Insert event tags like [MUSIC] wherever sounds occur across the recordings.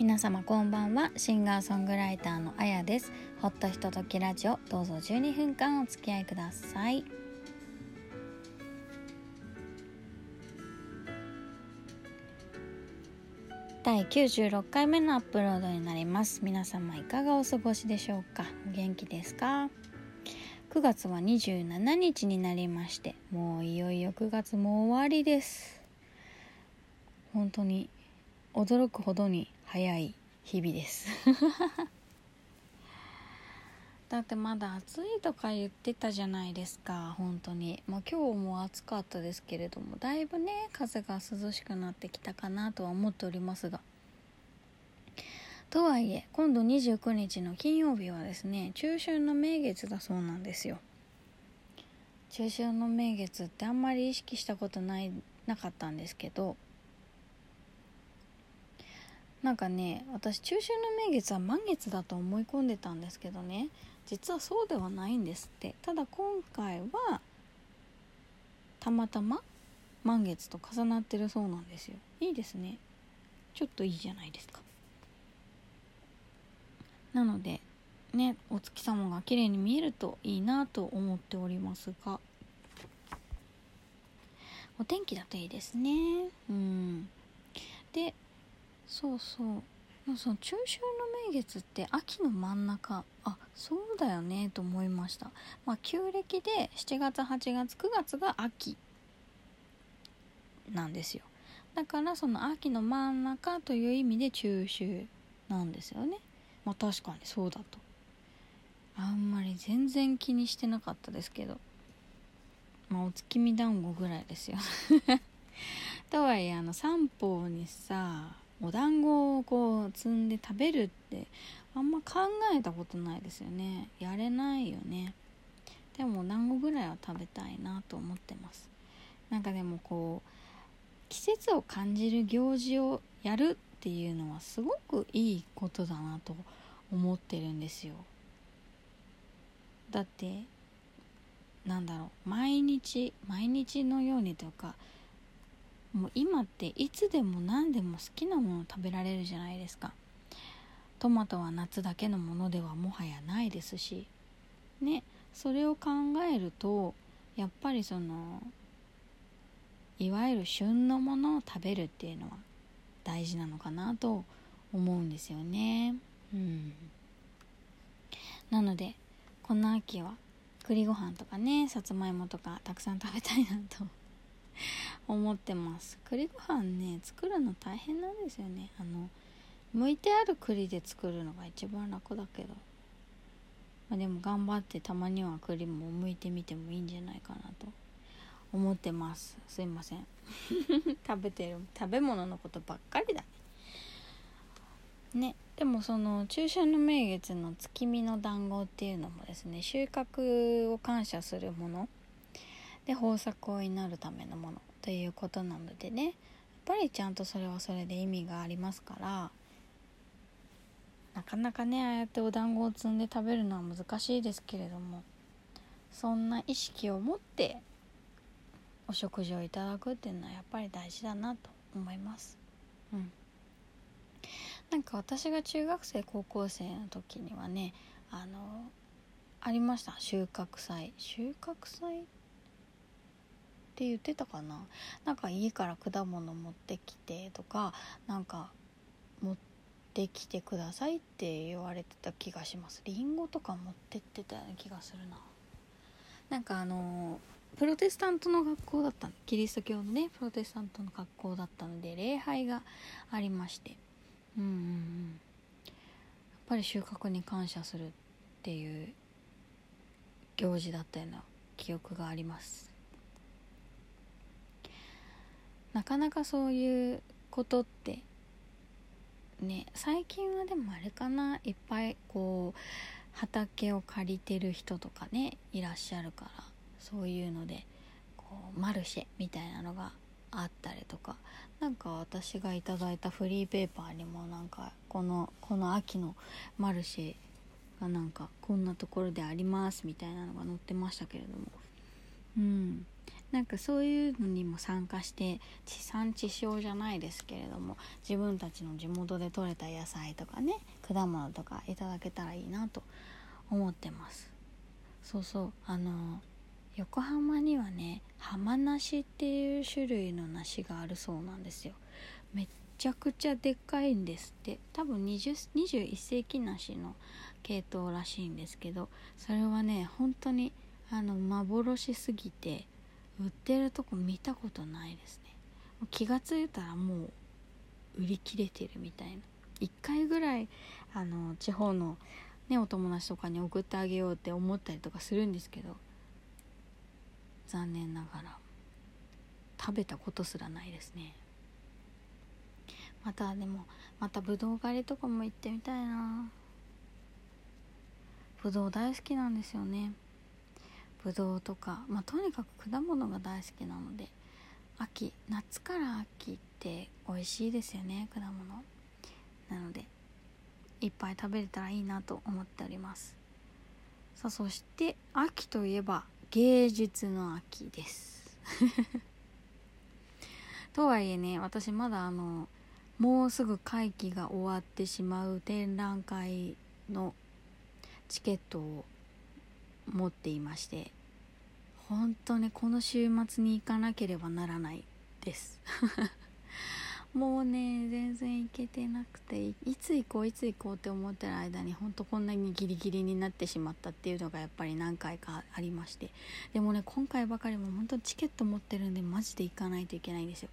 皆様こんばんは。シンガーソングライターのあやです。ほっとひとときラジオ。どうぞ12分間お付き合いください。第96回目のアップロードになります。皆様いかがお過ごしでしょうか？お元気ですか？9月は27日になりましてもういよいよ9月も終わりです。本当に驚くほどに早い日々です。[LAUGHS] だってまだ暑いとか言ってたじゃないですか本当に。まあ今日も暑かったですけれどもだいぶね風が涼しくなってきたかなとは思っておりますが。とはいえ今度29日の金曜日はですね中秋の名月だそうなんですよ。中秋の名月ってあんまり意識したことないなかったんですけどなんかね私中秋の名月は満月だと思い込んでたんですけどね。実はそうではないんですって。ただ今回はたまたま満月と重なってるそうなんですよ。いいですね。ちょっといいじゃないですか。なのでねお月様が綺麗に見えるといいなと思っておりますが。お天気だといいですね。うん。でそうそう。その中秋の名月って秋の真ん中。あそうだよねと思いました。まあ旧暦で7月8月9月が秋なんですよ。だからその秋の真ん中という意味で中秋なんですよね。まあ確かにそうだと。あんまり全然気にしてなかったですけど。まあお月見団子ぐらいですよ。[LAUGHS] とはいえあの三方にさお団子をこう積んで食べるってあんま考えたことないですよね。やれないよね。でもお団子ぐらいは食べたいなと思ってます。なんかでもこう季節を感じる行事をやるっていうのはすごくいいことだなと思ってるんですよ。だってなんだろう毎日毎日のようにというかもう今っていつでも何でも好きなもの食べられるじゃないですか。トマトは夏だけのものではもはやないですし。ねそれを考えるとやっぱりそのいわゆる旬のものを食べるっていうのは大事なのかなと思うんですよね。うん、なのでこの秋は栗ご飯とかねさつまいもとかたくさん食べたいなと思ってます。栗ご飯ね作るの大変なんですよね。あの剥いてある栗で作るのが一番楽だけど、まあ、でも頑張ってたまには栗も剥いてみてもいいんじゃないかなと。思ってます。すいません。[LAUGHS] 食べてる食べ物のことばっかりだね。でもその中秋の名月の月見の団子っていうのもですね収穫を感謝するもので豊作を祈るためのものということなのでね。やっぱりちゃんとそれはそれで意味がありますから。なかなかねああやってお団子を積んで食べるのは難しいですけれども。そんな意識を持ってお食事をいただくっていうのはやっぱり大事だなと思います。うん。なんか私が中学生高校生の時にはねあのありました。収穫祭。収穫祭って言ってたかな。なんか家から果物持ってきてとかなんか持ってきてくださいって言われてた気がします。りんごとか持ってってたような気がするな。なんかあのプロテスタントの学校だったキリスト教のねプロテスタントの学校だったので礼拝がありまして。うんうんうん。やっぱり収穫に感謝するっていう行事だったような記憶があります。なかなかそういうことってね最近はでもあれかな。いっぱいこう畑を借りてる人とかねいらっしゃるからそういうのでこうマルシェみたいなのがあったりとか。なんか私がいただいたフリーペーパーにもなんかこのこの秋のマルシェがなんかこんなところでありますみたいなのが載ってましたけれども。うん。なんかそういうのにも参加して地産地消じゃないですけれども自分たちの地元で採れた野菜とかね果物とかいただけたらいいなと思ってます。そうそう。あの横浜にはね浜梨っていう種類の梨があるそうなんですよ。めっちゃくちゃでっかいんですって。多分20 21世紀梨の系統らしいんですけどそれはね本当にあの幻すぎて売ってるとこ見たことないですね。気が付いたらもう売り切れてるみたいな。1回ぐらいあの地方の、ね、お友達とかに送ってあげようって思ったりとかするんですけど残念ながら食べたことすらないですね。またでもまたぶどう狩りとかも行ってみたいな。ぶどう大好きなんですよね。ぶどうとか、まあ、とにかく果物が大好きなので秋夏から秋って美味しいですよね果物。なのでいっぱい食べれたらいいなと思っております。さあそして秋といえば芸術の秋です。[LAUGHS] とはいえね私まだあのもうすぐ会期が終わってしまう展覧会のチケットを持っていまして本当にこの週末に行かなければならないです。[LAUGHS] もうね全然行けてなくていつ行こういつ行こうって思ってる間に本当こんなにギリギリになってしまったっていうのがやっぱり何回かありましてでもね今回ばかりも本当チケット持ってるんでマジで行かないといけないんですよ。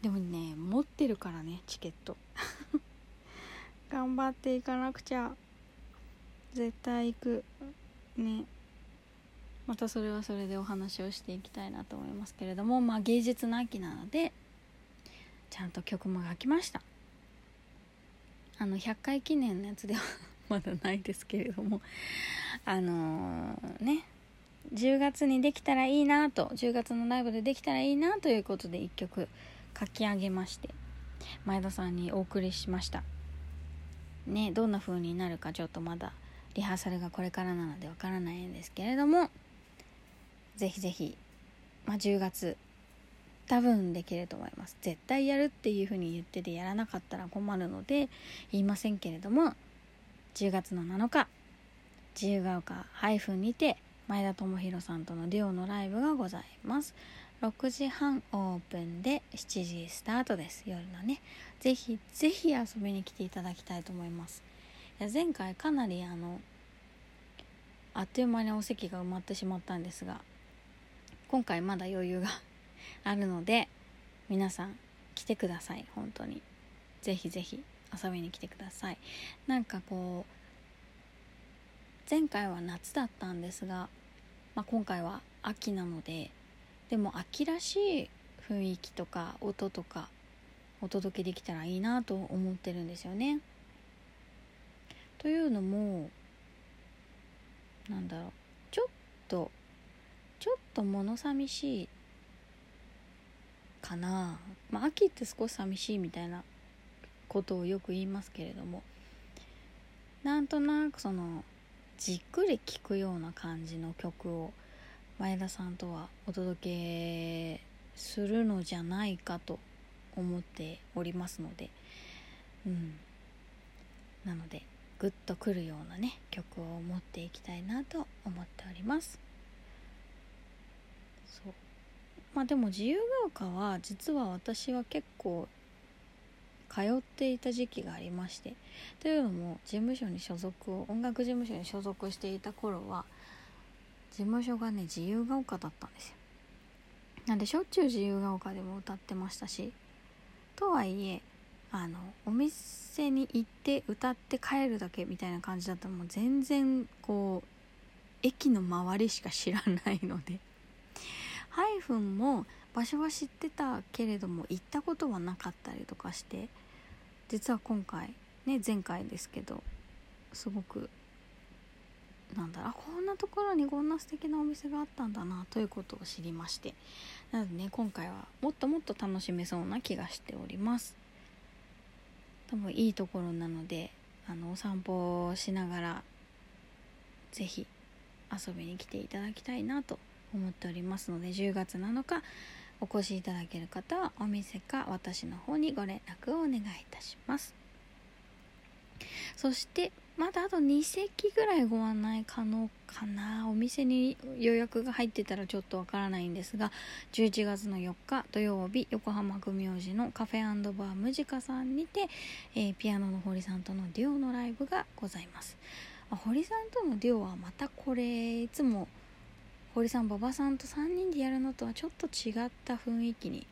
でもね持ってるからねチケット。[LAUGHS] 頑張っていかなくちゃ。絶対行く。ね。またそれはそれでお話をしていきたいなと思いますけれどもまあ芸術の秋なのでちゃんと曲も書きました。あの100回記念のやつでは [LAUGHS] まだないですけれどもあのー、ね10月にできたらいいなと10月のライブでできたらいいなということで1曲書き上げまして前田さんにお送りしました。ねどんな風になるかちょっとまだリハーサルがこれからなのでわからないんですけれどもぜひぜひ、まあ、10月多分できると思います。絶対やるっていうふうに言っててやらなかったら困るので言いませんけれども10月の7日自由が丘ハイフンにて前田智弘さんとのデュオのライブがございます。6時半オープンで7時スタートです。夜のね。ぜひぜひ遊びに来ていただきたいと思います。いや前回かなりあのあっという間にお席が埋まってしまったんですが今回まだ余裕があるので皆さん来てください。本当に。ぜひぜひ遊びに来てください。なんかこう前回は夏だったんですが、まあ、今回は秋なのででも秋らしい雰囲気とか音とかお届けできたらいいなと思ってるんですよね。というのもなんだろう。ちょっとと物寂しいかな、まあ、秋って少し寂しいみたいなことをよく言いますけれども。なんとなくそのじっくり聴くような感じの曲を前田さんとはお届けするのじゃないかと思っておりますので。うん。なのでグッとくるようなね曲を持っていきたいなと思っております。そう。まあでも自由が丘は実は私は結構通っていた時期がありましてというのも事務所に所属を音楽事務所に所属していた頃は事務所がね自由が丘だったんですよ。なんでしょっちゅう自由が丘でも歌ってましたしとはいえあのお店に行って歌って帰るだけみたいな感じだったらもう全然こう駅の周りしか知らないので。ハイフンも場所は知ってたけれども行ったことはなかったりとかして実は今回ね前回ですけどすごくなんだろうこんなところにこんな素敵なお店があったんだなということを知りまして。なのでね今回はもっともっと楽しめそうな気がしております。多分いいところなのであのお散歩をしながら是非遊びに来ていただきたいなと思っておりますので10月7日お越しいただける方はお店か私の方にご連絡をお願いいたします。そしてまだあと2席ぐらいご案内可能かな。お店に予約が入ってたらちょっとわからないんですが11月の4日土曜日横浜組王子のカフェバームジカさんにて、えー、ピアノの堀さんとのデュオのライブがございます。堀さんとのデュオはまたこれいつも堀さん馬場さんと3人でやるのとはちょっと違った雰囲気に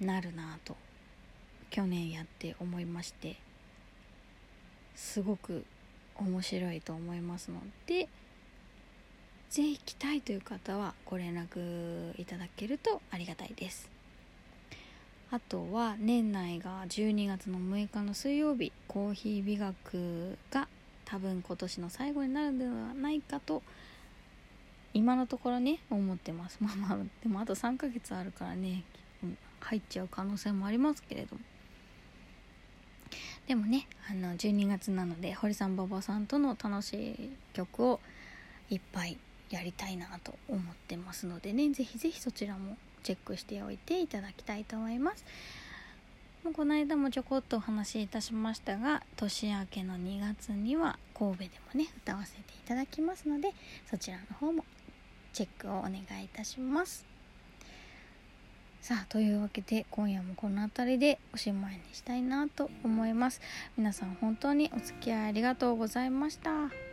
なるなと去年やって思いましてすごく面白いと思いますので是非来たいという方はご連絡いただけるとありがたいです。あとは年内が12月の6日の水曜日コーヒー美学が多分今年の最後になるのではないかと今のところね思ってます。[LAUGHS] まあまあでもあと3ヶ月あるからね入っちゃう可能性もありますけれども。でもねあの12月なので堀さん馬場さんとの楽しい曲をいっぱいやりたいなと思ってますのでねぜひぜひそちらもチェックしておいていただきたいと思います。もうこの間もちょこっとお話しいたしましたが年明けの2月には神戸でもね歌わせていただきますのでそちらの方もチェックをお願いいたします。さあというわけで今夜もこの辺りでおしまいにしたいなと思います。皆さん本当にお付き合いありがとうございました。